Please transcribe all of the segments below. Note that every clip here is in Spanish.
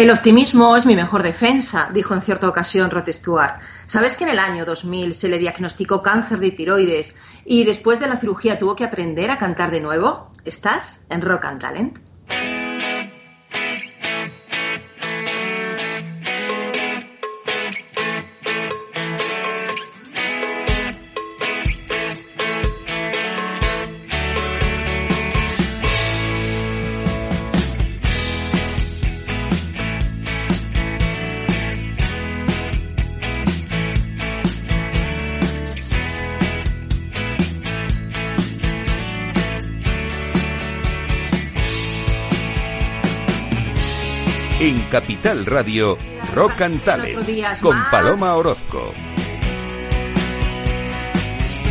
El optimismo es mi mejor defensa, dijo en cierta ocasión Rod Stewart. ¿Sabes que en el año 2000 se le diagnosticó cáncer de tiroides y después de la cirugía tuvo que aprender a cantar de nuevo? ¿Estás en Rock and Talent? Capital Radio, Rock and Talent, con Paloma Orozco.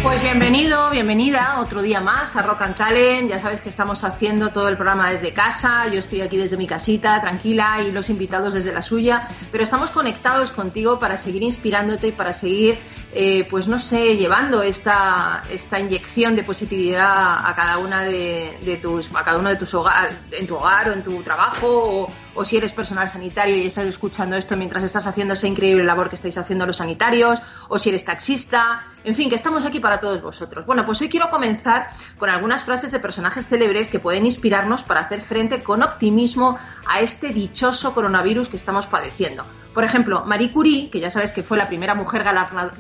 Pues bienvenido, bienvenida otro día más a Rock and Talent. Ya sabes que estamos haciendo todo el programa desde casa. Yo estoy aquí desde mi casita, tranquila, y los invitados desde la suya. Pero estamos conectados contigo para seguir inspirándote y para seguir, eh, pues no sé, llevando esta, esta inyección de positividad a cada una de, tus, a cada uno de tus hogares, en tu hogar o en tu trabajo o, o si eres personal sanitario y estás escuchando esto mientras estás haciendo esa increíble labor que estáis haciendo los sanitarios, o si eres taxista, en fin, que estamos aquí para todos vosotros. Bueno, pues hoy quiero comenzar con algunas frases de personajes célebres que pueden inspirarnos para hacer frente con optimismo a este dichoso coronavirus que estamos padeciendo. Por ejemplo, Marie Curie, que ya sabes que fue la primera mujer galardonada,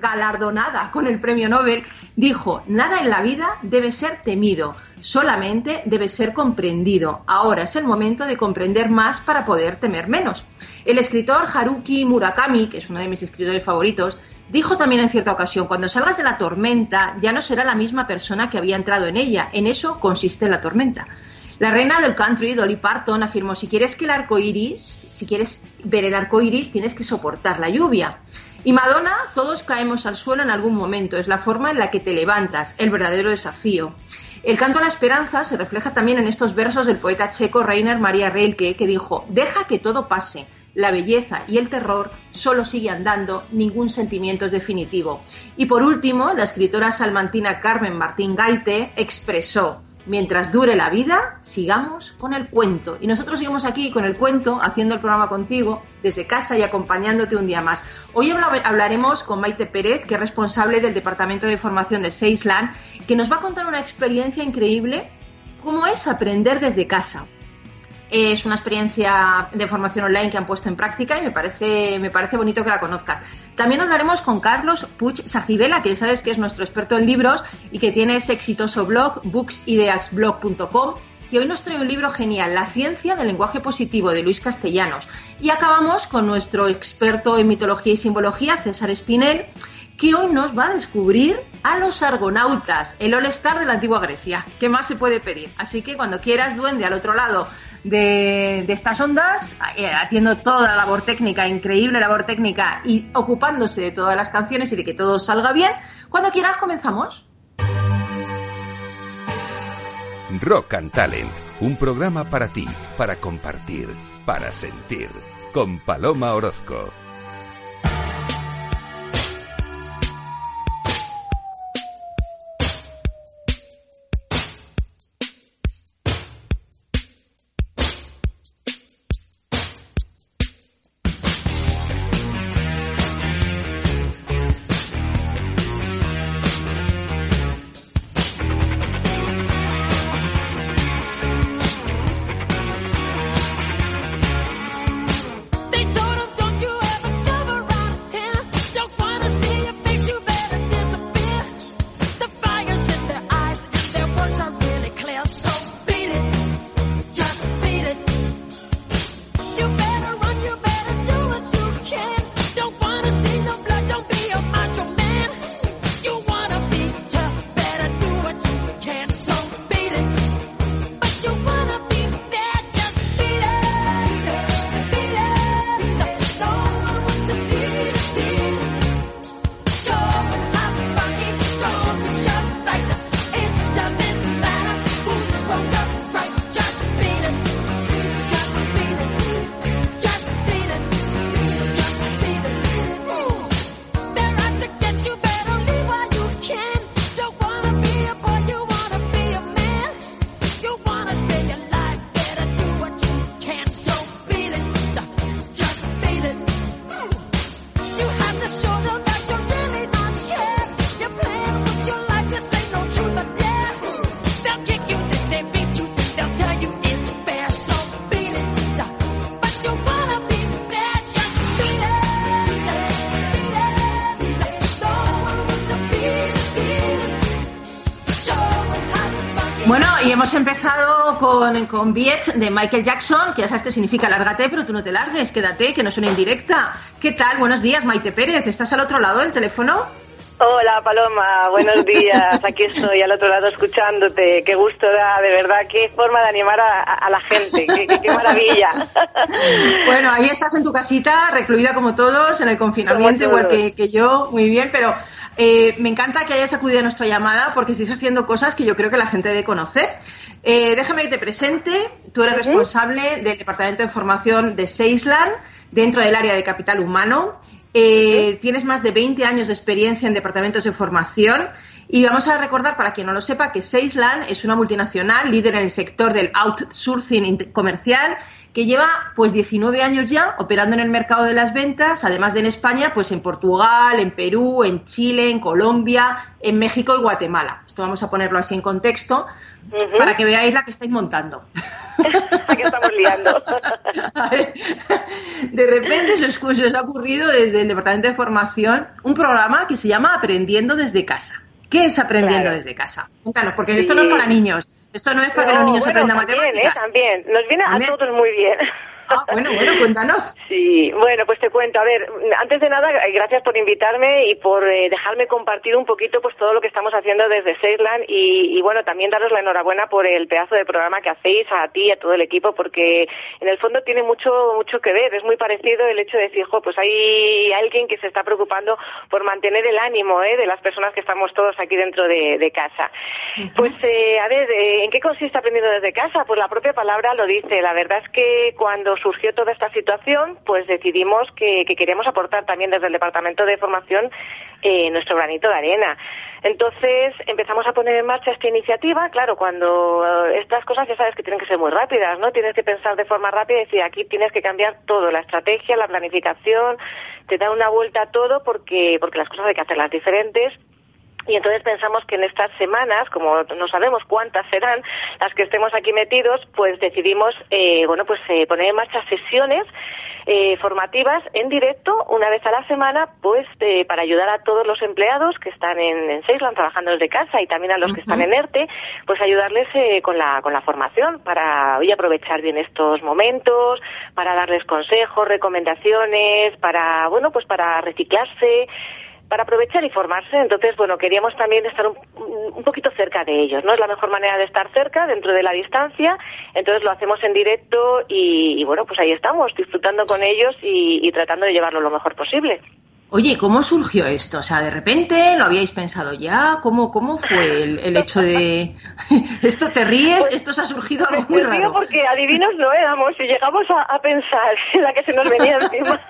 galardonada con el premio Nobel, dijo, nada en la vida debe ser temido, solamente debe ser comprendido. Ahora es el momento de comprender más para poder temer menos. El escritor Haruki Murakami, que es uno de mis escritores favoritos, dijo también en cierta ocasión, cuando salgas de la tormenta ya no será la misma persona que había entrado en ella. En eso consiste la tormenta. La reina del country, Dolly Parton, afirmó, si quieres que el arco iris, si quieres ver el arco iris, tienes que soportar la lluvia. Y Madonna, todos caemos al suelo en algún momento, es la forma en la que te levantas, el verdadero desafío. El canto a la esperanza se refleja también en estos versos del poeta checo Rainer Maria Rilke, que dijo, deja que todo pase, la belleza y el terror solo sigue andando, ningún sentimiento es definitivo. Y por último, la escritora salmantina Carmen Martín Gaite expresó, mientras dure la vida, sigamos con el cuento. Y nosotros seguimos aquí con el cuento, haciendo el programa contigo, desde casa y acompañándote un día más. Hoy hablaremos con Maite Pérez, que es responsable del Departamento de Formación de Seisland, que nos va a contar una experiencia increíble, cómo es aprender desde casa. Es una experiencia de formación online que han puesto en práctica y me parece, me parece bonito que la conozcas. También hablaremos con Carlos Puig Sajibela, que sabes que es nuestro experto en libros y que tiene ese exitoso blog, booksideaxblog.com, que hoy nos trae un libro genial, La ciencia del lenguaje positivo, de Luis Castellanos. Y acabamos con nuestro experto en mitología y simbología, César Espinel, que hoy nos va a descubrir a los argonautas, el all-star de la antigua Grecia. ¿Qué más se puede pedir? Así que cuando quieras, duende, al otro lado de, estas ondas, eh, haciendo toda la labor técnica, increíble labor técnica y ocupándose de todas las canciones y de que todo salga bien. Cuando quieras, comenzamos. Rock and Talent, un programa para ti, para compartir, para sentir, con Paloma Orozco. Y hemos empezado con, con Viet de Michael Jackson, que ya sabes que significa lárgate, pero tú no te largues, quédate, que no es una indirecta. ¿Qué tal? Buenos días, Maite Pérez. ¿Estás al otro lado del teléfono? Hola Paloma, buenos días. Aquí estoy al otro lado escuchándote. Qué gusto da, de verdad, qué forma de animar a, la gente. Qué, maravilla. Bueno, ahí estás en tu casita, recluida como todos, en el confinamiento, igual que, que, yo, muy bien, pero eh, me encanta que hayas acudido a nuestra llamada porque estáis haciendo cosas que yo creo que la gente debe conocer. Eh, déjame que te presente. Tú eres responsable del Departamento de Formación de Seisland dentro del área de capital humano eh, tienes más de 20 años de experiencia en departamentos de formación y vamos a recordar, para quien no lo sepa, que Seisland es una multinacional líder en el sector del outsourcing comercial que lleva pues 19 años ya operando en el mercado de las ventas, además de en España, pues en Portugal, en Perú, en Chile, en Colombia, en México y Guatemala. Esto vamos a ponerlo así en contexto para que veáis la que estáis montando. que estamos liando. de repente se os, ha ocurrido desde el Departamento de Formación un programa que se llama Aprendiendo desde casa. ¿Qué es Aprendiendo desde casa? Cuéntanos, porque esto no es para niños. Esto no es para que los niños aprendan también, matemáticas. ¿eh? También, nos viene a todos muy bien. Ah, bueno, bueno, cuéntanos. Sí, bueno, pues te cuento. A ver, antes de nada, gracias por invitarme y por eh, dejarme compartir un poquito pues todo lo que estamos haciendo desde Seisland y, y, bueno, también daros la enhorabuena por el pedazo de programa que hacéis a ti y a todo el equipo porque en el fondo tiene mucho mucho que ver. Es muy parecido el hecho de decir, jo, pues hay alguien que se está preocupando por mantener el ánimo ¿eh? de las personas que estamos todos aquí dentro de, casa. Pues, eh, a ver, eh, ¿en qué consiste aprendiendo desde casa? Pues la propia palabra lo dice. La verdad es que cuando surgió toda esta situación, pues decidimos que, queríamos aportar también desde el Departamento de Formación eh, nuestro granito de arena. Entonces empezamos a poner en marcha esta iniciativa. Claro, cuando eh, estas cosas ya sabes que tienen que ser muy rápidas, ¿no? Tienes que pensar de forma rápida y decir, aquí tienes que cambiar todo, la estrategia, la planificación, te da una vuelta a todo porque, porque las cosas hay que hacerlas diferentes y entonces pensamos que en estas semanas, como no sabemos cuántas serán las que estemos aquí metidos, pues decidimos, eh, bueno, pues eh, poner en marcha sesiones eh, formativas en directo una vez a la semana, pues para ayudar a todos los empleados que están en, en trabajando desde casa y también a los que están en ERTE, pues ayudarles con la con la formación para hoy aprovechar bien estos momentos, para darles consejos, recomendaciones, para bueno pues para reciclarse para aprovechar y formarse. Entonces, bueno, queríamos también estar un, un, poquito cerca de ellos, ¿no? Es la mejor manera de estar cerca, dentro de la distancia. Entonces lo hacemos en directo y, bueno, pues ahí estamos, disfrutando con ellos y tratando de llevarlo lo mejor posible. Oye, ¿cómo surgió esto? O sea, de repente, ¿lo habíais pensado ya? ¿Cómo, cómo fue el, hecho de... ¿Esto te ríes? Pues, ¿Esto se ha surgido algo muy pues raro? porque adivinos no éramos y llegamos a, pensar en la que se nos venía encima.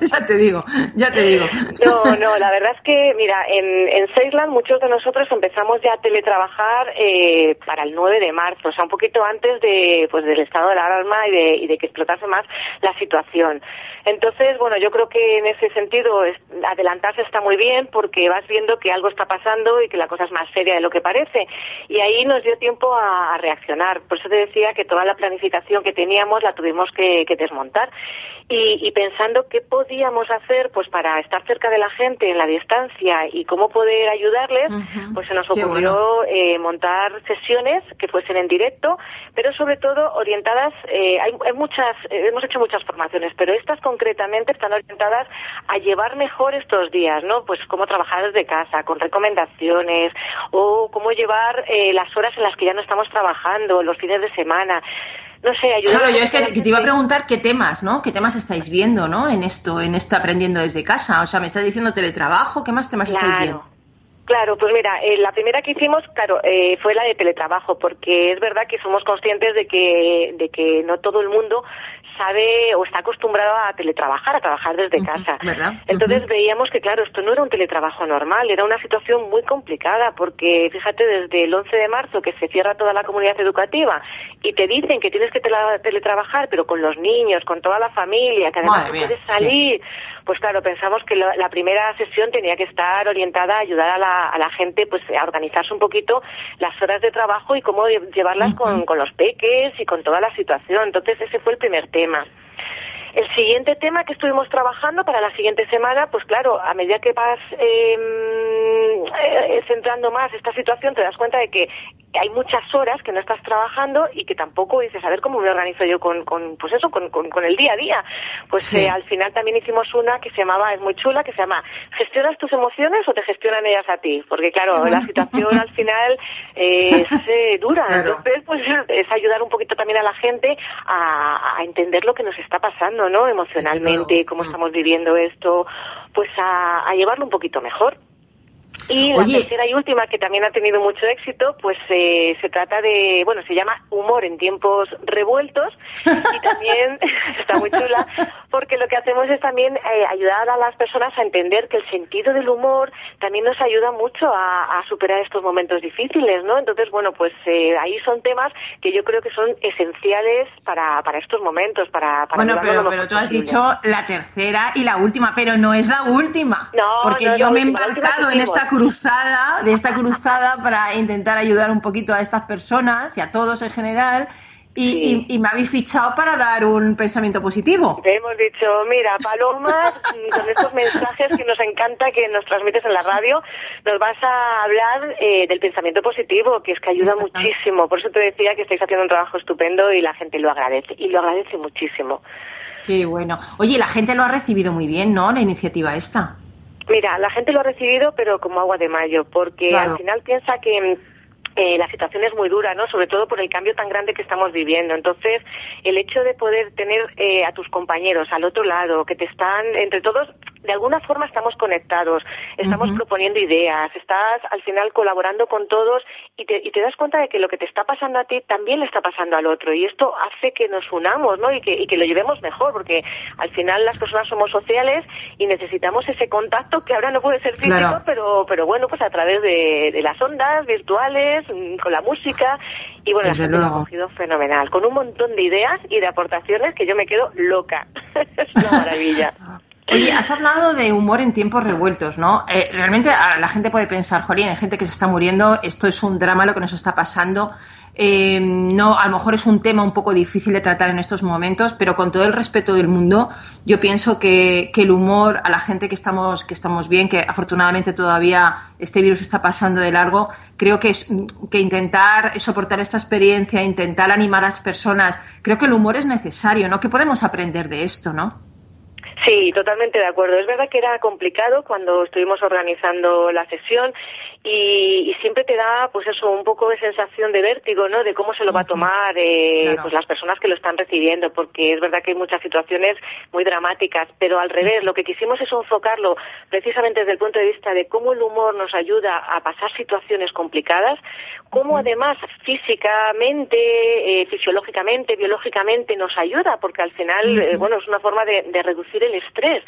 ya te digo, ya te digo. No, no, la verdad es que, mira, en, en Seisland muchos de nosotros empezamos ya a teletrabajar eh, para el 9 de marzo, o sea, un poquito antes de, pues, del estado de la alarma y de, y de que explotase más la situación. Entonces, bueno, yo creo que en ese sentido adelantarse está muy bien porque vas viendo que algo está pasando y que la cosa es más seria de lo que parece. Y ahí nos dio tiempo a, reaccionar. Por eso te decía que toda la planificación que teníamos la tuvimos que, desmontar. Y, pensando qué podíamos hacer pues para estar cerca de la gente en la distancia y cómo poder ayudarles, pues se nos ocurrió eh, montar sesiones que fuesen en directo, pero sobre todo orientadas, eh, hay, hay, muchas, eh, hemos hecho muchas formaciones, pero estas concretamente están orientadas a llevar mejor estos días, ¿no? Pues cómo trabajar desde casa, con recomendaciones, o cómo llevar eh, las horas en las que ya no estamos trabajando, los fines de semana no sé, ayudar. Claro, yo es que, te iba a preguntar qué temas, ¿no? ¿Qué temas estáis viendo, ¿no? En esto, en esto aprendiendo desde casa. O sea, me estás diciendo teletrabajo, ¿qué más temas estáis viendo? Claro, pues mira, eh, la primera que hicimos, claro, eh, fue la de teletrabajo, porque es verdad que somos conscientes de que, de que no todo el mundo sabe o está acostumbrado a teletrabajar, a trabajar desde casa. Entonces veíamos que, claro, esto no era un teletrabajo normal, era una situación muy complicada, porque fíjate, desde el 11 de marzo que se cierra toda la comunidad educativa y te dicen que tienes que teletrabajar, pero con los niños, con toda la familia, que además puedes salir pues claro, pensamos que la primera sesión tenía que estar orientada a ayudar a la, a la gente pues a organizarse un poquito las horas de trabajo y cómo llevarlas con, con los peques y con toda la situación. Entonces ese fue el primer tema. El siguiente tema que estuvimos trabajando para la siguiente semana, pues claro, a medida que vas em, eh, centrando más esta situación, te das cuenta de que hay muchas horas que no estás trabajando y que tampoco dices, a ver cómo me organizo yo con, con pues eso, con, con, el día a día. Pues eh, al final también hicimos una que se llamaba, es muy chula, que se llama ¿Gestionas tus emociones o te gestionan ellas a ti? Porque claro, la situación al final es eh, dura. Entonces, pues es ayudar un poquito también a la gente a, a entender lo que nos está pasando, ¿no? Emocionalmente, cómo mm. estamos viviendo esto, pues a, a llevarlo un poquito mejor. Y la tercera y última, que también ha tenido mucho éxito, pues eh, se trata de, bueno, se llama Humor en tiempos revueltos y también está muy chula porque lo que hacemos es también eh, ayudar a las personas a entender que el sentido del humor también nos ayuda mucho a, superar estos momentos difíciles, ¿no? Entonces, bueno, pues eh, ahí son temas que yo creo que son esenciales para, para estos momentos, para, para Bueno, pero, pero tú has dicho la tercera y la última, pero no es la última. No, porque yo me he embarcado en esta cruzada, de esta cruzada para intentar ayudar un poquito a estas personas y a todos en general. Y, me habéis fichado para dar un pensamiento positivo. Te hemos dicho, mira, Paloma, con estos mensajes que nos encanta que nos transmites en la radio, nos vas a hablar eh, del pensamiento positivo, que es que ayuda muchísimo. Por eso te decía que estáis haciendo un trabajo estupendo y la gente lo agradece. Y lo agradece muchísimo. Qué bueno. Oye, la gente lo ha recibido muy bien, ¿no? La iniciativa esta. Mira, la gente lo ha recibido, pero como agua de mayo, porque al final piensa que eh, la situación es muy dura, ¿no? Sobre todo por el cambio tan grande que estamos viviendo. Entonces, el hecho de poder tener eh, a tus compañeros al otro lado, que te están, entre todos, de alguna forma estamos conectados, estamos proponiendo ideas, estás al final colaborando con todos y te, y te das cuenta de que lo que te está pasando a ti también le está pasando al otro. Y esto hace que nos unamos, ¿no? Y que, y que lo llevemos mejor, porque al final las personas somos sociales y necesitamos ese contacto que ahora no puede ser físico, pero, pero bueno, pues a través de, de las ondas virtuales, Mm, con la música y bueno, la gente lo ha cogido fenomenal, con un montón de ideas y de aportaciones que yo me quedo loca. es una maravilla. Oye, has hablado de humor en tiempos revueltos, ¿no? Eh, realmente la gente puede pensar, Jolín, hay gente que se está muriendo, esto es un drama lo que nos está pasando. Eh, no, a lo mejor es un tema un poco difícil de tratar en estos momentos, pero con todo el respeto del mundo, yo pienso que, el humor a la gente que estamos, que estamos bien, que afortunadamente todavía este virus está pasando de largo, creo que, es, que intentar soportar esta experiencia, intentar animar a las personas, creo que el humor es necesario, ¿no? Que podemos aprender de esto, ¿no? Sí, totalmente de acuerdo. Es verdad que era complicado cuando estuvimos organizando la sesión y, siempre te da, pues eso, un poco de sensación de vértigo, ¿no? De cómo se lo va a tomar eh, pues las personas que lo están recibiendo, porque es verdad que hay muchas situaciones muy dramáticas, pero al revés, lo que quisimos es enfocarlo precisamente desde el punto de vista de cómo el humor nos ayuda a pasar situaciones complicadas, cómo además físicamente, eh, fisiológicamente, biológicamente nos ayuda, porque al final, eh, bueno, es una forma de, de reducir el estrés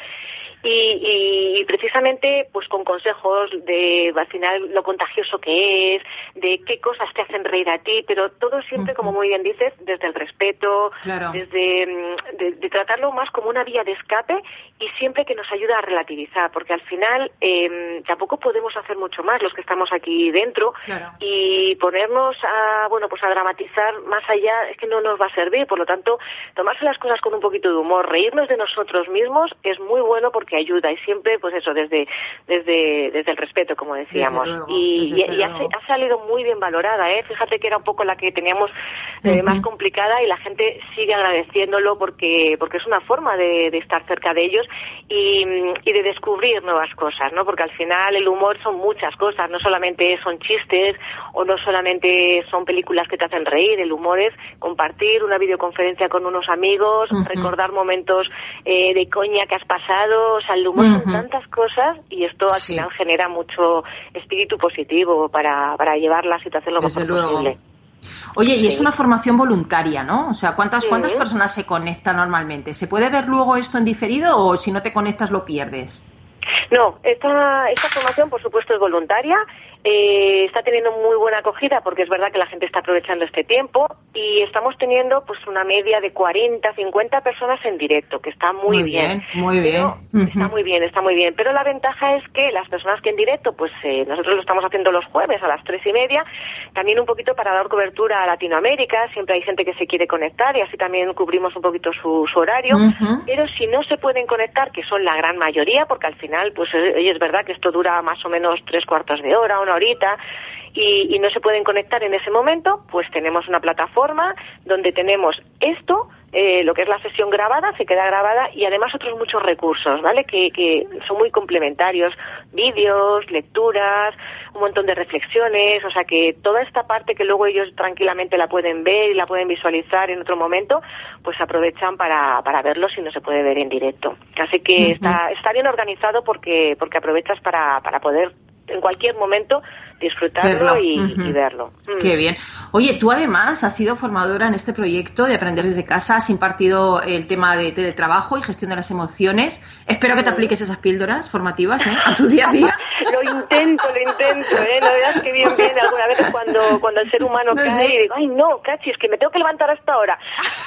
y, y, precisamente pues con consejos de al final lo contagioso que es, de qué cosas te hacen reír a ti, pero todo siempre, como muy bien dices, desde el respeto, desde mm, de, tratarlo más como una vía de escape y siempre que nos ayuda a relativizar, porque al final eh, tampoco podemos hacer mucho más los que estamos aquí dentro y ponernos a bueno pues a dramatizar más allá es que no nos va a servir, por lo tanto tomarse las cosas con un poquito de humor, reírnos de nosotros mismos es muy bueno porque que ayuda. Y siempre pues eso desde desde desde el respeto como decíamos. y, y, ha, salido muy bien valorada eh fíjate que era un poco la que teníamos eh, más complicada y la gente sigue agradeciéndolo porque porque es una forma de, de estar cerca de ellos y, y, de descubrir nuevas cosas no porque al final el humor son muchas cosas no solamente son chistes o no solamente son películas que te hacen reír. El humor es compartir una videoconferencia con unos amigos recordar momentos eh, de coña que has pasado o sea, el humor son tantas cosas y esto al final genera mucho espíritu positivo para, para llevar la situación lo mejor posible. Oye, y es una formación voluntaria, ¿no? O sea, ¿cuántas, ¿cuántas personas se conectan normalmente? ¿Se puede ver luego esto en diferido o si no te conectas lo pierdes? No, esta, esta formación, por supuesto, es voluntaria. Eh, está teniendo muy buena acogida porque es verdad que la gente está aprovechando este tiempo y estamos teniendo pues una media de 40, 50 personas en directo, que está muy, bien, Muy bien. Está muy bien, está muy bien. Pero la ventaja es que las personas que en directo, pues eh, nosotros lo estamos haciendo los jueves a las tres y media, también un poquito para dar cobertura a Latinoamérica, siempre hay gente que se quiere conectar y así también cubrimos un poquito su, horario. Pero si no se pueden conectar, que son la gran mayoría, porque al final, pues es verdad que esto dura más o menos tres cuartos de hora, una horita, y, y no se pueden conectar en ese momento, pues tenemos una plataforma donde tenemos esto, eh, lo que es la sesión grabada, se queda grabada y además otros muchos recursos, ¿vale? Que, que son muy complementarios, vídeos, lecturas, un montón de reflexiones, o sea que toda esta parte que luego ellos tranquilamente la pueden ver y la pueden visualizar en otro momento, pues aprovechan para, para verlo si no se puede ver en directo. Así que está, está bien organizado porque, porque aprovechas para, para poder en cualquier momento disfrutarlo y, verlo. Mm. Qué bien. Oye, tú además has sido formadora en este proyecto de Aprender desde casa, has impartido el tema de teletrabajo y gestión de las emociones. Espero que te apliques esas píldoras formativas ¿eh? a tu día a día. lo intento, lo intento, ¿eh? No veas que bien viene alguna vez cuando, cuando el ser humano cae y digo, ay no, cachis, que me tengo que levantar hasta ahora.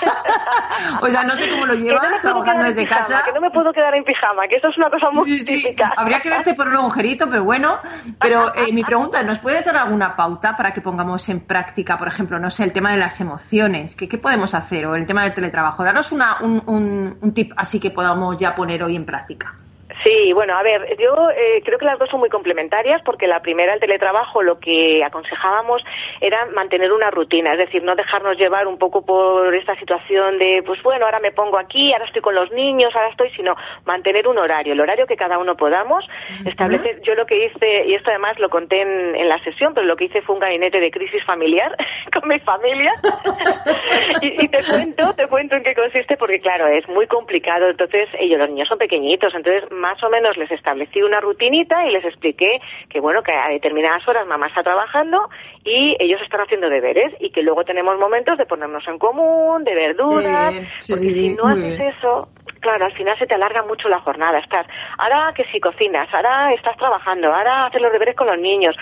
o sea, no sé cómo lo llevas trabajando desde casa. Que no me puedo quedar en pijama, que eso es una cosa muy típica. Habría que verte por un agujerito, pero bueno. Pero eh, mi pregunta ¿nos puedes dar alguna pauta para que pongamos en práctica, por ejemplo, no sé, el tema de las emociones? ¿Qué, qué podemos hacer? O el tema del teletrabajo. Danos una, un, un, un tip así que podamos ya poner hoy en práctica. Sí, bueno, a ver, yo eh, creo que las dos son muy complementarias porque la primera, el teletrabajo, lo que aconsejábamos era mantener una rutina, es decir, no dejarnos llevar un poco por esta situación de, pues bueno, ahora me pongo aquí, ahora estoy con los niños, ahora estoy, sino mantener un horario, el horario que cada uno podamos, establecer, yo lo que hice, y esto además lo conté en, en, la sesión, pero lo que hice fue un gabinete de crisis familiar con mi familia, y, y, te cuento, te cuento en qué consiste porque claro, es muy complicado, entonces ellos, los niños son pequeñitos, entonces más más o menos les establecí una rutinita y les expliqué que bueno, que a determinadas horas mamá está trabajando y ellos están haciendo deberes y que luego tenemos momentos de ponernos en común, de verduras, porque si no haces eso, claro, al final se te alarga mucho la jornada. Estás, ahora que si cocinas, ahora estás trabajando, ahora haces los deberes con los niños.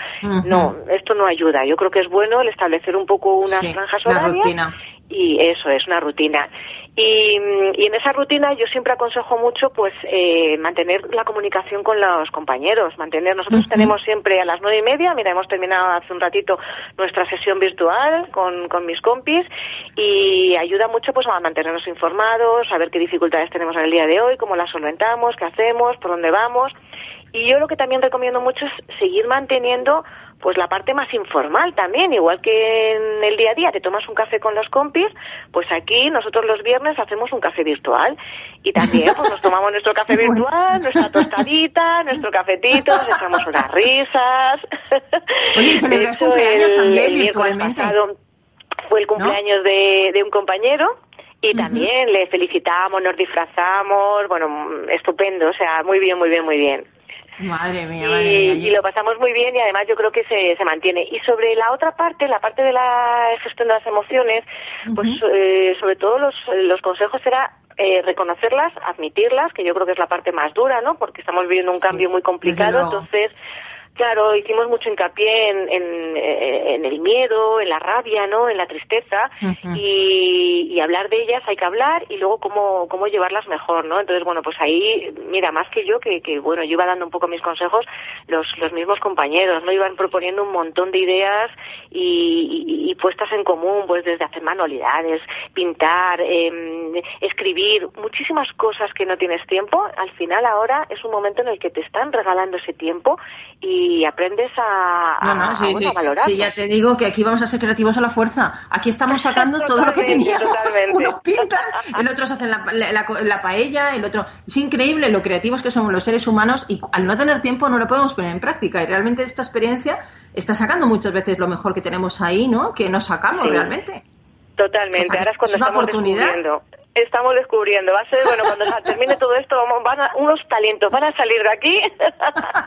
No, esto no ayuda. Yo creo que es bueno el establecer un poco unas franjas horarias. Y eso es una rutina. Y, y, en esa rutina yo siempre aconsejo mucho pues eh, mantener la comunicación con los compañeros, mantener, nosotros tenemos siempre a las nueve y media, mira, hemos terminado hace un ratito nuestra sesión virtual con, con mis compis y ayuda mucho pues a mantenernos informados, a ver qué dificultades tenemos en el día de hoy, cómo las solventamos, qué hacemos, por dónde vamos. Y yo lo que también recomiendo mucho es seguir manteniendo pues la parte más informal también, igual que en el día a día te tomas un café con los compis, pues aquí nosotros los viernes hacemos un café virtual y también pues nos tomamos nuestro café virtual, nuestra tostadita, nuestro cafetito, nos echamos unas risas. Oye, celebras cumpleaños también virtualmente. fue el cumpleaños de, de un compañero y también le felicitamos, nos disfrazamos, bueno, estupendo, o sea, muy bien, muy bien, muy bien. Madre mía, y, lo pasamos muy bien y además yo creo que se, se mantiene. Y sobre la otra parte, la parte de la gestión de las emociones, pues eh, sobre todo los, los consejos era eh, reconocerlas, admitirlas, que yo creo que es la parte más dura, ¿no? Porque estamos viviendo un cambio muy complicado, entonces Claro, hicimos mucho hincapié en, en, eh, en, el miedo, en la rabia, ¿no? En la tristeza y, y, hablar de ellas hay que hablar y luego cómo, cómo llevarlas mejor, ¿no? Entonces, bueno, pues ahí, mira, más que yo, que, que bueno, yo iba dando un poco mis consejos, los, los mismos compañeros, ¿no? Iban proponiendo un montón de ideas y, y, puestas en común, pues desde hacer manualidades, pintar, eh, escribir, muchísimas cosas que no tienes tiempo. Al final ahora es un momento en el que te están regalando ese tiempo y y aprendes a, no, sí, sí. ya te digo que aquí vamos a ser creativos a la fuerza. Aquí estamos sacando todo lo que teníamos. Unos pintan, el otro se hace la, la, paella, el otro... Es increíble lo creativos que somos los seres humanos y al no tener tiempo no lo podemos poner en práctica. Y realmente esta experiencia está sacando muchas veces lo mejor que tenemos ahí, ¿no? Que no sacamos realmente. Totalmente. Ahora es cuando estamos oportunidad estamos descubriendo. Va a ser, bueno, cuando termine todo esto, vamos, van unos talentos van a salir de aquí.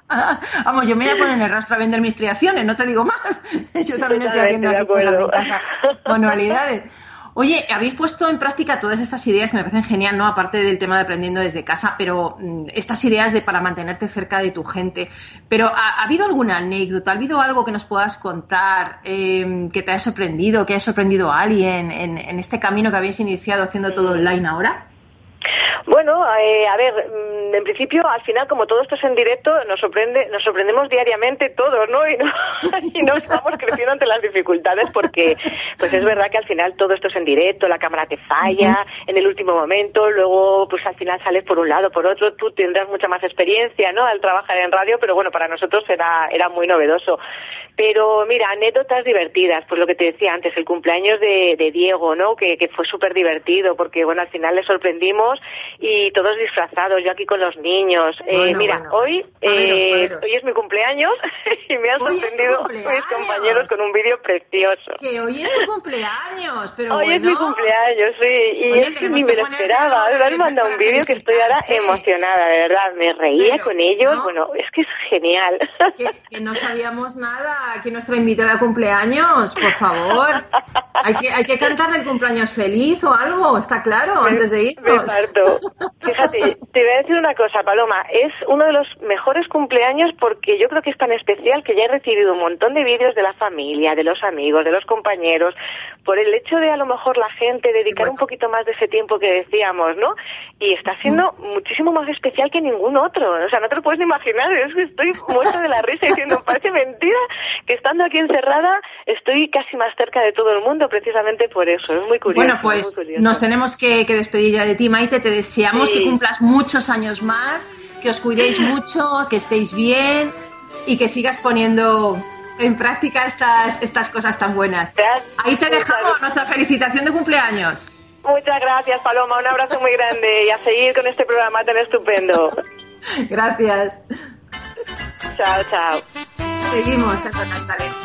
vamos, yo me voy a poner en el rastro a vender mis creaciones, no te digo más. Yo también estoy haciendo aquí cosas en casa, manualidades. Oye, habéis puesto en práctica todas estas ideas que me parecen genial, ¿no? Aparte del tema de aprendiendo desde casa, pero mm, estas ideas de para mantenerte cerca de tu gente. Pero ¿ha, habido alguna anécdota? ¿Ha habido algo que nos puedas contar em, que te haya sorprendido, que haya sorprendido a alguien en, en este camino que habéis iniciado haciendo todo online ahora? Bueno, eh, a ver, mm, en principio, al final, como todo esto es en directo, nos sorprende, nos sorprendemos diariamente todos, ¿no? Y, no, y nos vamos creciendo ante las dificultades porque, pues es verdad que al final todo esto es en directo, la cámara te falla en el último momento, luego, pues al final sales por un lado, por otro, tú tendrás mucha más experiencia, ¿no? Al trabajar en radio, pero bueno, para nosotros era, era muy novedoso. Pero mira, anécdotas divertidas, pues lo que te decía antes, el cumpleaños de, de Diego, ¿no? Que, que fue súper divertido porque, bueno, al final le sorprendimos y todos disfrazados, yo aquí con los niños. Eh, mira, hoy eh, hoy es mi cumpleaños y me han sorprendido mis compañeros con un vídeo precioso. Que hoy es tu cumpleaños, pero Hoy es mi cumpleaños, sí, y es que ni me lo esperaba. Me han mandado un vídeo que estoy ahora emocionada, de verdad. Me reía con ellos, bueno, es que es genial. Que, no sabíamos nada, que nuestra invitada cumpleaños, por favor. Hay que, hay que cantar el cumpleaños feliz o algo, está claro, antes de irnos. Fíjate, te voy a decir una cosa, Paloma. Es uno de los mejores cumpleaños porque yo creo que es tan especial que ya he recibido un montón de vídeos de la familia, de los amigos, de los compañeros, por el hecho de a lo mejor la gente dedicar un poquito más de ese tiempo que decíamos, ¿no? Y está siendo muchísimo más especial que ningún otro. O sea, no te lo puedes imaginar. Es que estoy muerta de la risa diciendo, parece mentira que estando aquí encerrada estoy casi más cerca de todo el mundo precisamente por eso. Es muy curioso. Bueno, pues nos tenemos que, despedir ya de ti, Maite. Te deseamos que cumplas muchos años más, que os cuidéis mucho, que estéis bien y que sigas poniendo en práctica estas, estas cosas tan buenas. Ahí te dejamos nuestra felicitación de cumpleaños. Muchas gracias, Paloma. Un abrazo muy grande y a seguir con este programa tan estupendo. gracias. Chao, chao. Seguimos en.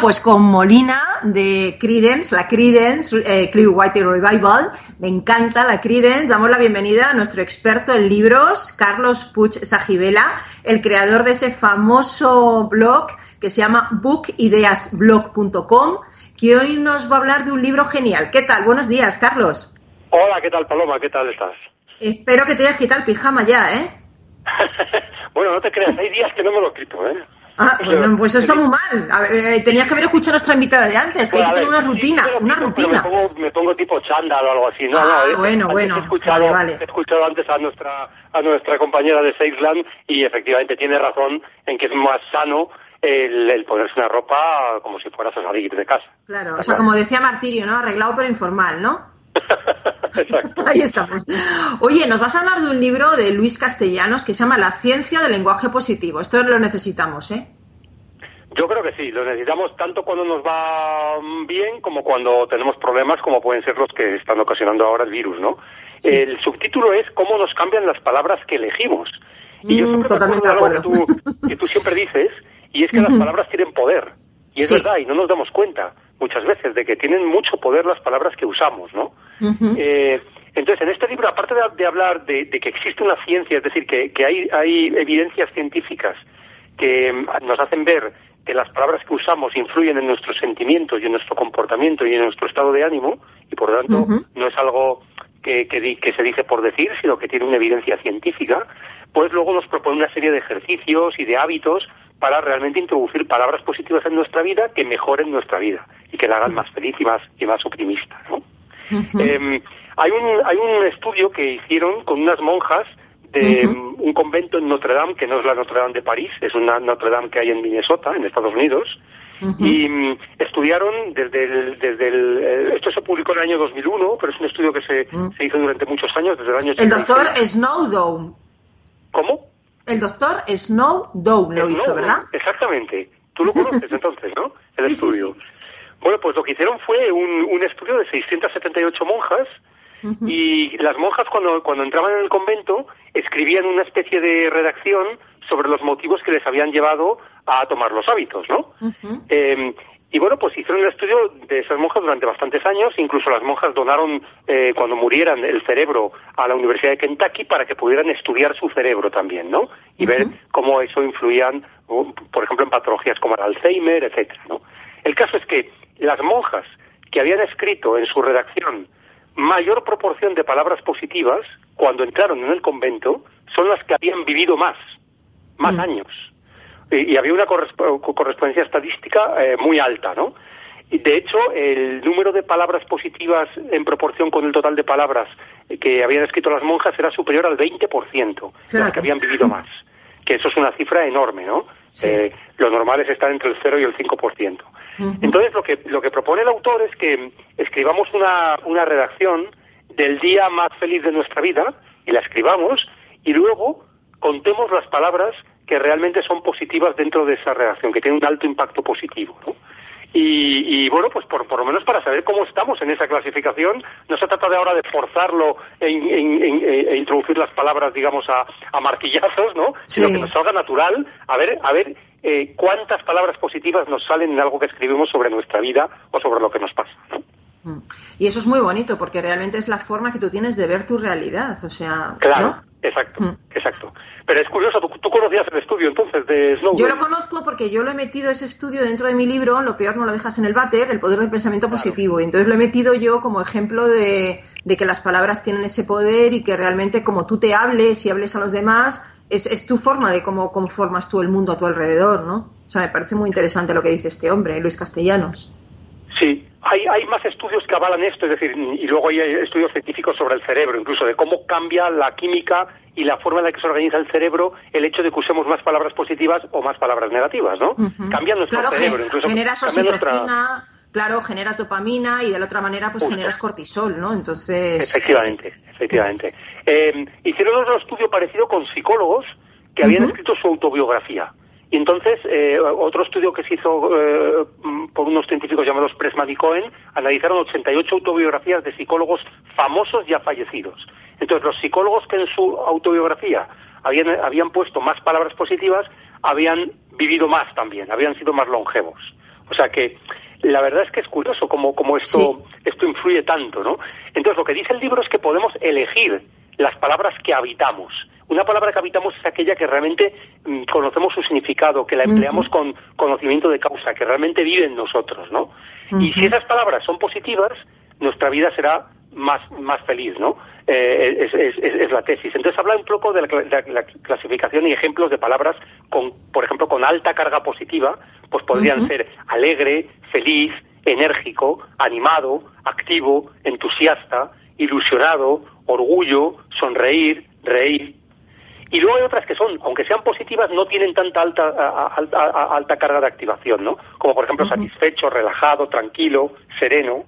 Pues con Molina de Credence, la Credence eh, White Revival, me encanta la Credence. Damos la bienvenida a nuestro experto en libros, Carlos Puig Sajibela, el creador de ese famoso blog que se llama bookideasblog.com, que hoy nos va a hablar de un libro genial. ¿Qué tal? Buenos días, Carlos. Hola, ¿qué tal, Paloma? ¿Qué tal estás? Espero que te hayas quitado el pijama ya, ¿eh? bueno, no te creas, hay días que no me lo quito, ¿eh? Ah, bueno, pues eso está muy mal. Eh, tenías que haber escuchado a nuestra invitada de antes, que hay que tener una rutina, una rutina. Me pongo, tipo chándal o algo así. No, ah, no, bueno, bueno. He escuchado, he escuchado antes a nuestra, a nuestra compañera de Seisland y efectivamente tiene razón en que es más sano el, ponerse una ropa como si fueras a salir de casa. Claro, o sea, como decía Martirio, ¿no? Arreglado pero informal, ¿no? Exacto. Ahí estamos. Oye, nos vas a hablar de un libro de Luis Castellanos que se llama La ciencia del lenguaje positivo. Esto lo necesitamos, ¿eh? Yo creo que sí, lo necesitamos tanto cuando nos va bien como cuando tenemos problemas como pueden ser los que están ocasionando ahora el virus, ¿no? El subtítulo es cómo nos cambian las palabras que elegimos. Y yo mm, siempre Totalmente de acuerdo. que tú, siempre dices, y es que las palabras tienen poder. Y es verdad, y no nos damos cuenta muchas veces de que tienen mucho poder las palabras que usamos, ¿no? eh, entonces, en este libro, aparte de, hablar de, que existe una ciencia, es decir, que, hay, hay evidencias científicas que mm, nos hacen ver que las palabras que usamos influyen en nuestros sentimientos y en nuestro comportamiento y en nuestro estado de ánimo, y por lo tanto no es algo que, que, se dice por decir, sino que tiene una evidencia científica, pues luego nos propone una serie de ejercicios y de hábitos para realmente introducir palabras positivas en nuestra vida que mejoren nuestra vida y que la hagan más feliz y más, y más optimista. ¿no? Em, hay, un, hay un estudio que hicieron con unas monjas de un convento en Notre Dame, que no es la Notre Dame de París, es una Notre Dame que hay en Minnesota, en Estados Unidos, y mm, estudiaron desde el, desde el, eh, esto se publicó en el año 2001, pero es un estudio que se, se hizo durante muchos años, desde el año El doctor Snowdon. ¿Cómo? El doctor Snowdon lo hizo, ¿verdad? Exactamente. Tú lo conoces entonces, ¿no? El estudio. Bueno, pues lo que hicieron fue un, un estudio de 678 monjas y las monjas cuando, cuando entraban en el convento escribían una especie de redacción sobre los motivos que les habían llevado a tomar los hábitos, ¿no? Em, y bueno, pues hicieron un estudio de esas monjas durante bastantes años, incluso las monjas donaron eh, cuando murieran el cerebro a la Universidad de Kentucky para que pudieran estudiar su cerebro también, ¿no? Y ver cómo eso influía, por ejemplo, en patologías como el Alzheimer, etcétera, ¿no? El caso es que las monjas que habían escrito en su redacción mayor proporción de palabras positivas cuando entraron en el convento son las que habían vivido más, más mm. años y, había una correspondencia estadística eh, muy alta, ¿no? Y de hecho, el número de palabras positivas en proporción con el total de palabras que habían escrito las monjas era superior al 20%, las que habían vivido más. Que eso es una cifra enorme, ¿no? Eh, lo normal es estar entre el 0 y el 5%. Entonces, lo que, lo que propone el autor es que escribamos una, una redacción del día más feliz de nuestra vida, y la escribamos, y luego contemos las palabras que realmente son positivas dentro de esa redacción, que tienen un alto impacto positivo. ¿no? Y, bueno, pues por, por lo menos para saber cómo estamos en esa clasificación, no se trata de ahora de forzarlo en, e introducir las palabras, digamos, a, a martillazos, ¿no? Sino que nos salga natural, a ver, a ver eh, cuántas palabras positivas nos salen en algo que escribimos sobre nuestra vida o sobre lo que nos pasa. ¿no? Mm. Y eso es muy bonito porque realmente es la forma que tú tienes de ver tu realidad, o sea. Claro, exacto, mm. exacto. Pero es curioso, ¿tú, conocías el estudio entonces de Snowden? Yo lo conozco porque yo lo he metido ese estudio dentro de mi libro, Lo peor no lo dejas en el váter, El poder del pensamiento positivo. Y entonces lo he metido yo como ejemplo de, que las palabras tienen ese poder y que realmente como tú te hables y hables a los demás, es, es tu forma de cómo conformas tú el mundo a tu alrededor, ¿no? O sea, me parece muy interesante lo que dice este hombre, Luis Castellanos. Sí, hay, hay más estudios que avalan esto, es decir, y luego hay estudios científicos sobre el cerebro, incluso de cómo cambia la química y la forma en la que se organiza el cerebro el hecho de que usemos más palabras positivas o más palabras negativas, ¿no? Cambia nuestro cerebro, incluso generas oxitocina, claro, generas dopamina y de la otra manera pues generas cortisol, ¿no? Entonces... Efectivamente, efectivamente. Eh, hicieron otro estudio parecido con psicólogos que habían escrito su autobiografía. Y entonces, eh, otro estudio que se hizo eh, por unos científicos llamados Pressman y Cohen, analizaron 88 autobiografías de psicólogos famosos ya fallecidos. Entonces, los psicólogos que en su autobiografía habían, habían puesto más palabras positivas, habían vivido más también, habían sido más longevos. O sea que la verdad es que es curioso cómo, cómo esto, esto influye tanto, ¿no? Entonces, lo que dice el libro es que podemos elegir las palabras que habitamos. Una palabra que habitamos es aquella que realmente mm, conocemos su significado, que la empleamos con conocimiento de causa, que realmente vive en nosotros, ¿no? Y si esas palabras son positivas, nuestra vida será más, más feliz, ¿no? Eh, es, la tesis. Entonces habla un poco de la, clasificación y ejemplos de palabras con, por ejemplo, con alta carga positiva, pues podrían ser alegre, feliz, enérgico, animado, activo, entusiasta, ilusionado, orgullo, sonreír, reír. Y luego hay otras que son, aunque sean positivas, no tienen tanta alta, alta carga de activación, ¿no? Como por ejemplo satisfecho, relajado, tranquilo, sereno.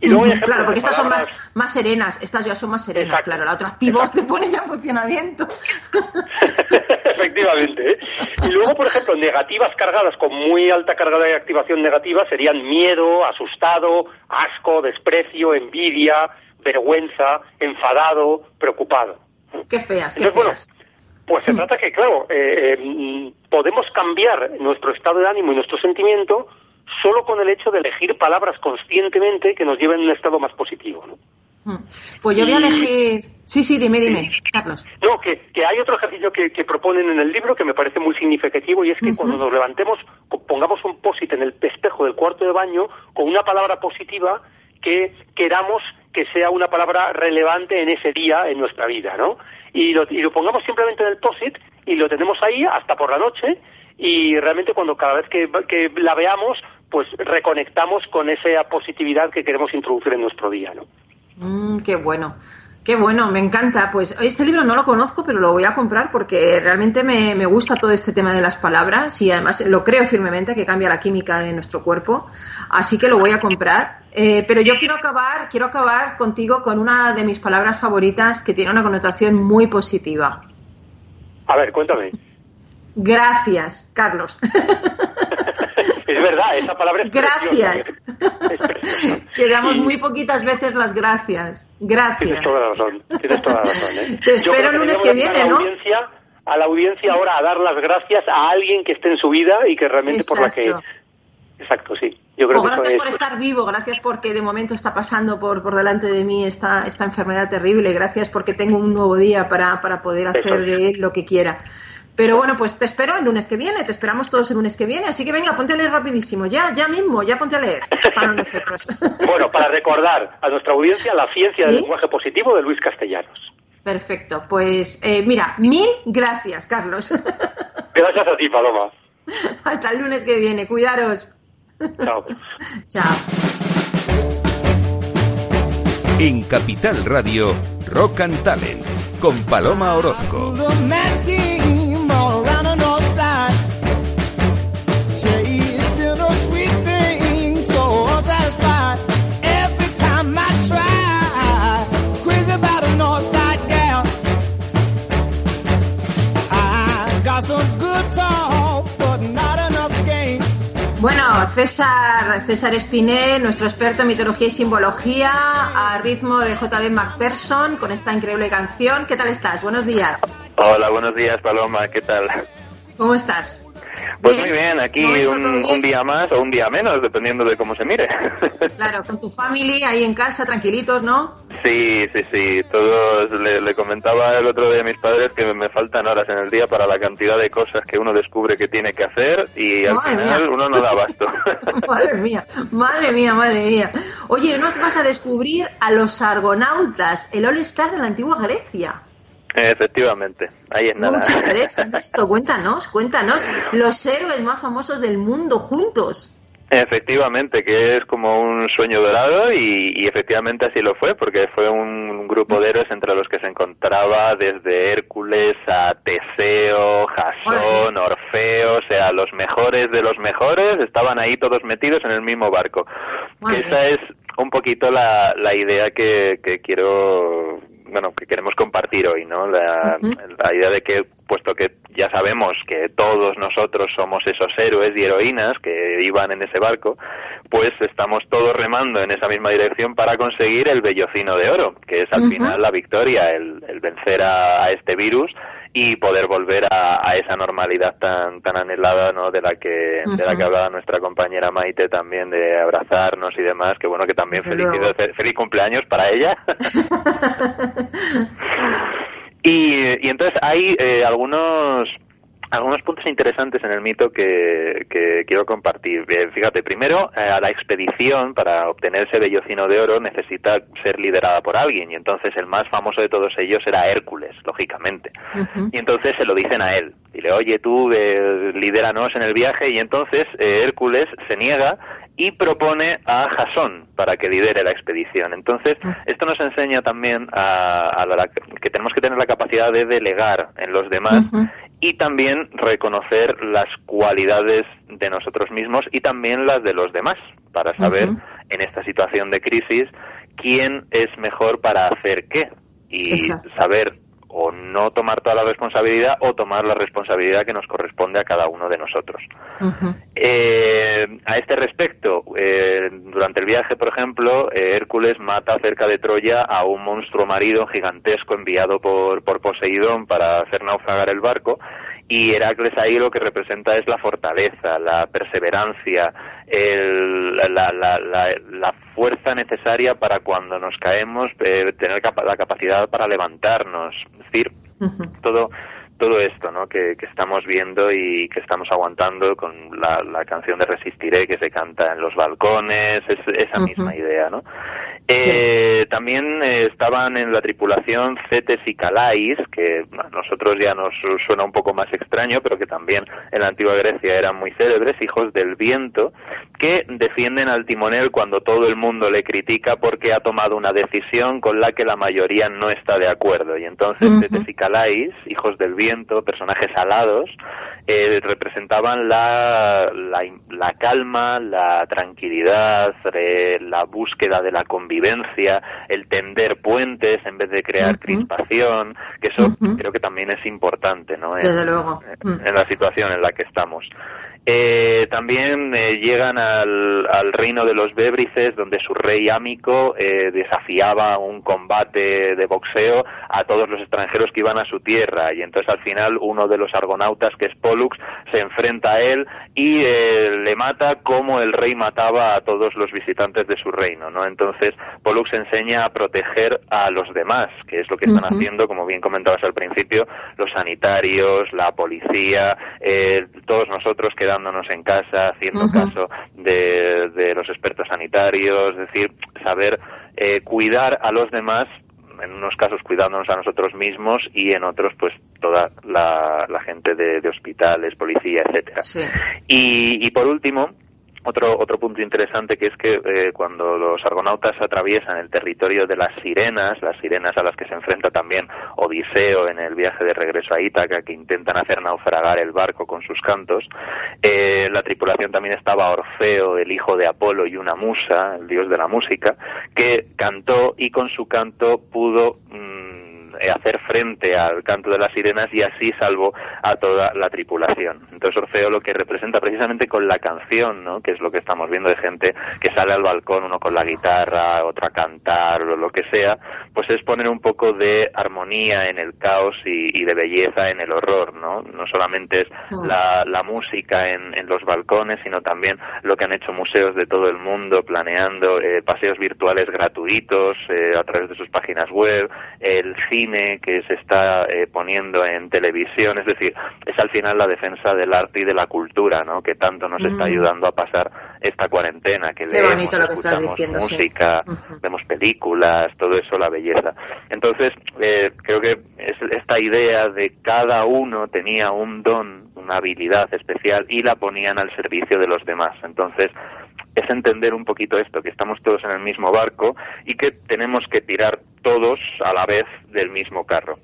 Y luego claro, porque estas son más, más serenas, estas ya son más serenas, claro, la otra activo te pone ya funcionamiento. Efectivamente. ¿eh? Y luego, por ejemplo, negativas cargadas con muy alta carga de activación negativa serían miedo, asustado, asco, desprecio, envidia, vergüenza, enfadado, preocupado. Qué feas, qué feas. pues se trata que, claro, eh, eh, podemos cambiar nuestro estado de ánimo y nuestro sentimiento solo con el hecho de elegir palabras conscientemente que nos lleven a un estado más positivo, ¿no? Hmm. Pues yo voy a elegir... Sí, sí, dime, dime, Carlos. No, que, hay otro ejercicio que, proponen en el libro que me parece muy significativo y es que cuando nos levantemos pongamos un posit en el espejo del cuarto de baño con una palabra positiva que queramos que sea una palabra relevante en ese día en nuestra vida, ¿no? Y lo, y lo pongamos simplemente en el posit y lo tenemos ahí hasta por la noche y realmente cuando cada vez que, la veamos, pues reconectamos con esa positividad que queremos introducir en nuestro día, ¿no? Mm, qué bueno. Qué bueno, me encanta. Pues este libro no lo conozco, pero lo voy a comprar porque realmente me, me, gusta todo este tema de las palabras y además lo creo firmemente que cambia la química de nuestro cuerpo. Así que lo voy a comprar. Eh, pero yo quiero acabar, quiero acabar contigo con una de mis palabras favoritas que tiene una connotación muy positiva. A ver, cuéntame. Gracias, Carlos. es verdad, esa palabra es Gracias. que damos muy poquitas veces las gracias. Gracias. Tienes toda la razón. Tienes toda la razón ¿eh? Te espero el lunes que viene, ¿no? a la audiencia ahora a dar las gracias a alguien que esté en su vida y que realmente por la que Exacto, sí. Yo creo gracias por estar vivo, gracias porque de momento está pasando por, por delante de mí esta, esta enfermedad terrible, gracias porque tengo un nuevo día para, para poder hacer de él lo que quiera. Pero bueno, pues te espero el lunes que viene, te esperamos todos el lunes que viene, así que venga, ponte a leer rapidísimo, ya, ya mismo, ya ponte a leer para nosotros. bueno, para recordar a nuestra audiencia la ciencia del lenguaje positivo de Luis Castellanos. Perfecto, pues eh, mira, mil gracias, Carlos. Gracias a ti, Paloma. Hasta el lunes que viene, cuidaros. Chao. Chao. En Capital Radio, Rock and Talent, con Paloma Orozco. Bueno, César, César Espiné, nuestro experto en mitología y simbología, a ritmo de JD McPherson, con esta increíble canción. ¿Qué tal estás? Buenos días. Hola, buenos días, Paloma. ¿Qué tal? ¿Cómo estás? Pues muy bien, aquí un, día más o un día menos, dependiendo de cómo se mire. Claro, con tu familia ahí en casa, tranquilitos, ¿no? Sí, sí, sí. Todos le, comentaba el otro día a mis padres que me faltan horas en el día para la cantidad de cosas que uno descubre que tiene que hacer y al final uno no da abasto. madre mía, madre mía, madre mía. Oye, nos vas a descubrir a los argonautas, el All-Star de la antigua Grecia. Efectivamente, ahí es nada. Mucho interesante esto. Cuéntanos, cuéntanos los héroes más famosos del mundo juntos. Efectivamente, que es como un sueño dorado y, efectivamente así lo fue, porque fue un grupo de héroes entre los que se encontraba desde Hércules a Teseo, Jasón, Orfeo, o sea, los mejores de los mejores estaban ahí todos metidos en el mismo barco. Esa es un poquito la, la idea que, que quiero bueno, que queremos compartir hoy, ¿no? La, idea de que, puesto que ya sabemos que todos nosotros somos esos héroes y heroínas que iban en ese barco, pues estamos todos remando en esa misma dirección para conseguir el vellocino de oro, que es al final la victoria, el, vencer a, este virus y poder volver a, esa normalidad tan tan anhelada no de la que de la que hablaba nuestra compañera Maite también de abrazarnos y demás que bueno que también feliz, feliz cumpleaños para ella. Y, y entonces hay eh, algunos algunos puntos interesantes en el mito que, quiero compartir. fíjate, primero, eh, a la expedición para obtener ese vellocino de oro necesita ser liderada por alguien y entonces el más famoso de todos ellos era Hércules, lógicamente. Y entonces se lo dicen a él. Dile, oye, tú eh, lidéranos en el viaje y entonces eh, Hércules se niega y propone a Jasón para que lidere la expedición. Entonces, esto nos enseña también a, que tenemos que tener la capacidad de delegar en los demás y también reconocer las cualidades de nosotros mismos y también las de los demás para saber en esta situación de crisis quién es mejor para hacer qué y saber o no tomar toda la responsabilidad o tomar la responsabilidad que nos corresponde a cada uno de nosotros. Eh, a este respecto, eh, durante el viaje, por ejemplo, eh, Hércules mata cerca de Troya a un monstruo marido gigantesco enviado por, por Poseidón para hacer naufragar el barco y Heracles ahí lo que representa es la fortaleza, la perseverancia, la, fuerza necesaria para cuando nos caemos, eh, tener la capacidad para levantarnos, es decir, todo todo esto ¿no? que, estamos viendo y que estamos aguantando con la, canción de Resistiré que se canta en los balcones, es esa misma idea. ¿no? Eh, también eh, estaban en la tripulación Cetes y Calais, que a nosotros ya nos suena un poco más extraño, pero que también en la antigua Grecia eran muy célebres, hijos del viento, que defienden al timonel cuando todo el mundo le critica porque ha tomado una decisión con la que la mayoría no está de acuerdo. Y entonces Cetes y Calais, hijos del viento, personajes alados, eh, representaban la, la, calma, la tranquilidad, la búsqueda de la convivencia vivencia, el tender puentes en vez de crear crispación, que eso creo que también es importante, ¿no? Desde luego. En, la situación en la que estamos. Eh, también eh, llegan al, al, reino de los Bébrices, donde su rey Ámico eh, desafiaba un combate de boxeo a todos los extranjeros que iban a su tierra. Y entonces al final uno de los argonautas, que es Pollux, se enfrenta a él y le mata como el rey mataba a todos los visitantes de su reino. ¿no? Entonces Pollux enseña a proteger a los demás, que es lo que están haciendo, como bien comentabas al principio, los sanitarios, la policía, todos nosotros quedamos en casa, haciendo caso de, los expertos sanitarios, es decir, saber eh, cuidar a los demás en unos casos cuidándonos a nosotros mismos y en otros pues toda la, gente de, hospitales, policía, etcétera. Y, y por último, otro, otro punto interesante que es que eh, cuando los argonautas atraviesan el territorio de las sirenas, las sirenas a las que se enfrenta también Odiseo en el viaje de regreso a Ítaca, que intentan hacer naufragar el barco con sus cantos, eh, la tripulación también estaba Orfeo, el hijo de Apolo y una musa, el dios de la música, que cantó y con su canto pudo mm, eh, hacer frente al canto de las sirenas y así salvó a toda la tripulación. Entonces Orfeo lo que representa precisamente con la canción, ¿no? que es lo que estamos viendo de gente que sale al balcón, uno con la guitarra, otro a cantar o lo que sea, pues es poner un poco de armonía en el caos y, de belleza en el horror, ¿no? No solamente es mm. la, música en, los balcones, sino también lo que han hecho museos de todo el mundo planeando eh, paseos virtuales gratuitos eh, a través de sus páginas web, el cine que se está eh, poniendo en televisión, es decir, es al final la defensa del arte y de la cultura, ¿no? Que tanto nos está ayudando a pasar esta cuarentena, que Qué leemos, lo que estás diciendo, música, vemos películas, todo eso, la belleza. Entonces, eh, creo que es esta idea de cada uno tenía un don, una habilidad especial y la ponían al servicio de los demás. Entonces, es entender un poquito esto, que estamos todos en el mismo barco y que tenemos que tirar todos a la vez del mismo carro.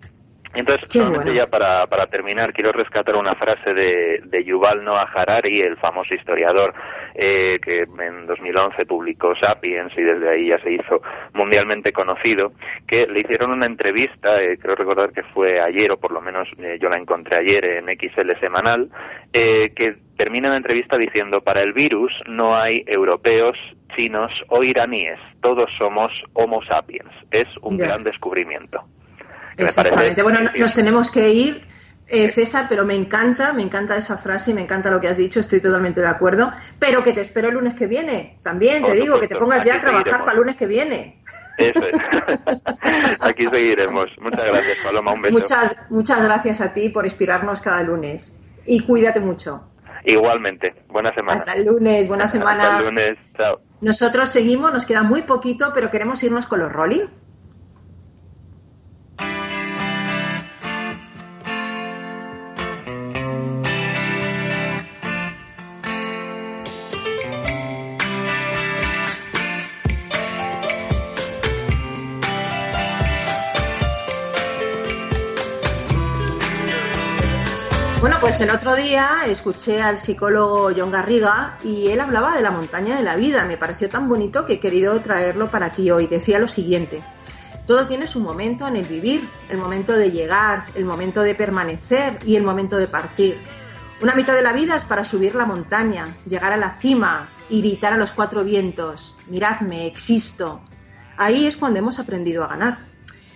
Entonces, solamente ya para, para terminar, quiero rescatar una frase de, de Yuval Noah Harari, el famoso historiador eh, que en 2011 publicó Sapiens y desde ahí ya se hizo mundialmente conocido, que le hicieron una entrevista, eh, creo recordar que fue ayer, o por lo menos eh, yo la encontré ayer en XL Semanal, eh, que termina la entrevista diciendo, para el virus no hay europeos, chinos o iraníes, todos somos Homo sapiens. Es un gran descubrimiento. Exactamente. bueno, nos tenemos que ir, eh, César, pero me encanta, me encanta esa frase y me encanta lo que has dicho, estoy totalmente de acuerdo. Pero que te espero el lunes que viene. También te digo, que te pongas ya a trabajar para el lunes que viene. Eso es. Aquí seguiremos. Muchas gracias, Paloma. Un beso. Muchas, muchas gracias a ti por inspirarnos cada lunes. y cuídate mucho. Igualmente, buena semana. Hasta el lunes, buena semana. Hasta el lunes, chao. Nosotros seguimos, nos queda muy poquito, pero queremos irnos con los rolling. Pues el otro día escuché al psicólogo John Garriga y él hablaba de la montaña de la vida. Me pareció tan bonito que he querido traerlo para ti hoy. Decía lo siguiente. Todo tiene su momento en el vivir, el momento de llegar, el momento de permanecer y el momento de partir. Una mitad de la vida es para subir la montaña, llegar a la cima y gritar a los cuatro vientos, miradme, existo. Ahí es cuando hemos aprendido a ganar.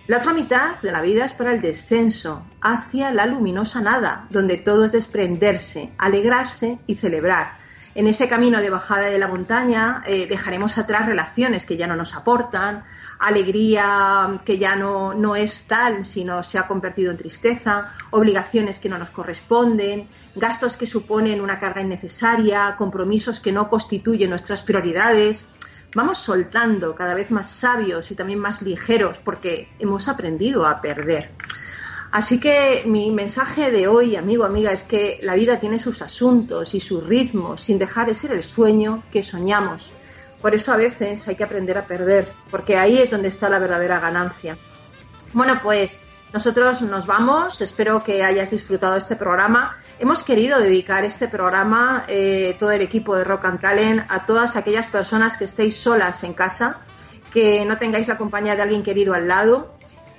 La otra mitad de la vida es para el descenso, hacia la luminosa nada, donde todo es desprenderse, alegrarse y celebrar. En ese camino de bajada de la montaña eh, dejaremos atrás relaciones que ya no nos aportan, alegría que ya no, no es tal, sino se ha convertido en tristeza, obligaciones que no nos corresponden, gastos que suponen una carga innecesaria, compromisos que no constituyen nuestras prioridades vamos soltando cada vez más sabios y también más ligeros porque hemos aprendido a perder. Así que mi mensaje de hoy, amigo, amiga, es que la vida tiene sus asuntos y sus ritmos sin dejar de ser el sueño que soñamos. Por eso a veces hay que aprender a perder, porque ahí es donde está la verdadera ganancia. Bueno, pues nosotros nos vamos, espero que hayas disfrutado este programa. Hemos querido dedicar este programa, eh, todo el equipo de Rock and Talent, a todas aquellas personas que estéis solas en casa, que no tengáis la compañía de alguien querido al lado,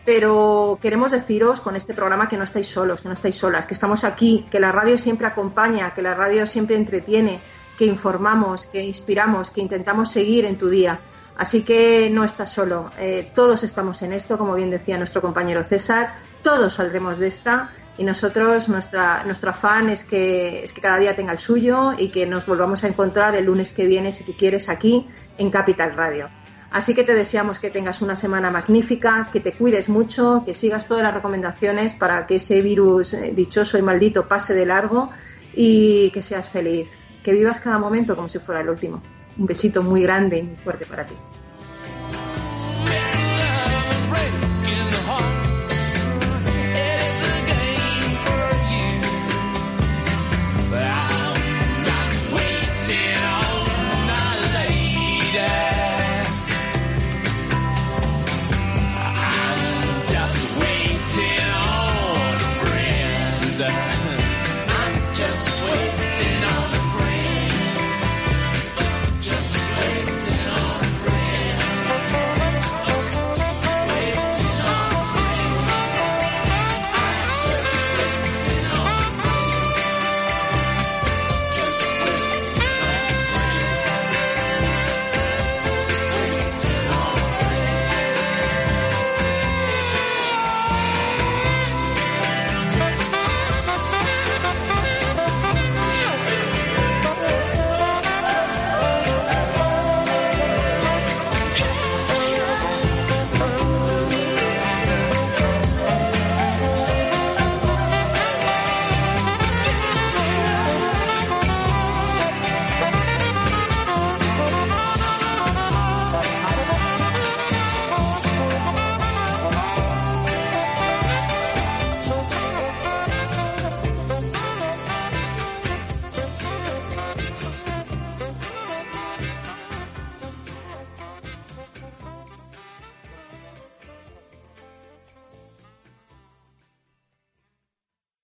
pero queremos deciros con este programa que no estáis solos, que no estáis solas, que estamos aquí, que la radio siempre acompaña, que la radio siempre entretiene, que informamos, que inspiramos, que intentamos seguir en tu día. Así que no estás solo, eh, todos estamos en esto, como bien decía nuestro compañero César, todos saldremos de esta y nosotros, nuestra, nuestro afán es que, es que cada día tenga el suyo y que nos volvamos a encontrar el lunes que viene, si tú quieres, aquí en Capital Radio. Así que te deseamos que tengas una semana magnífica, que te cuides mucho, que sigas todas las recomendaciones para que ese virus eh, dichoso y maldito pase de largo y que seas feliz, que vivas cada momento como si fuera el último. Un besito muy grande y muy fuerte para ti.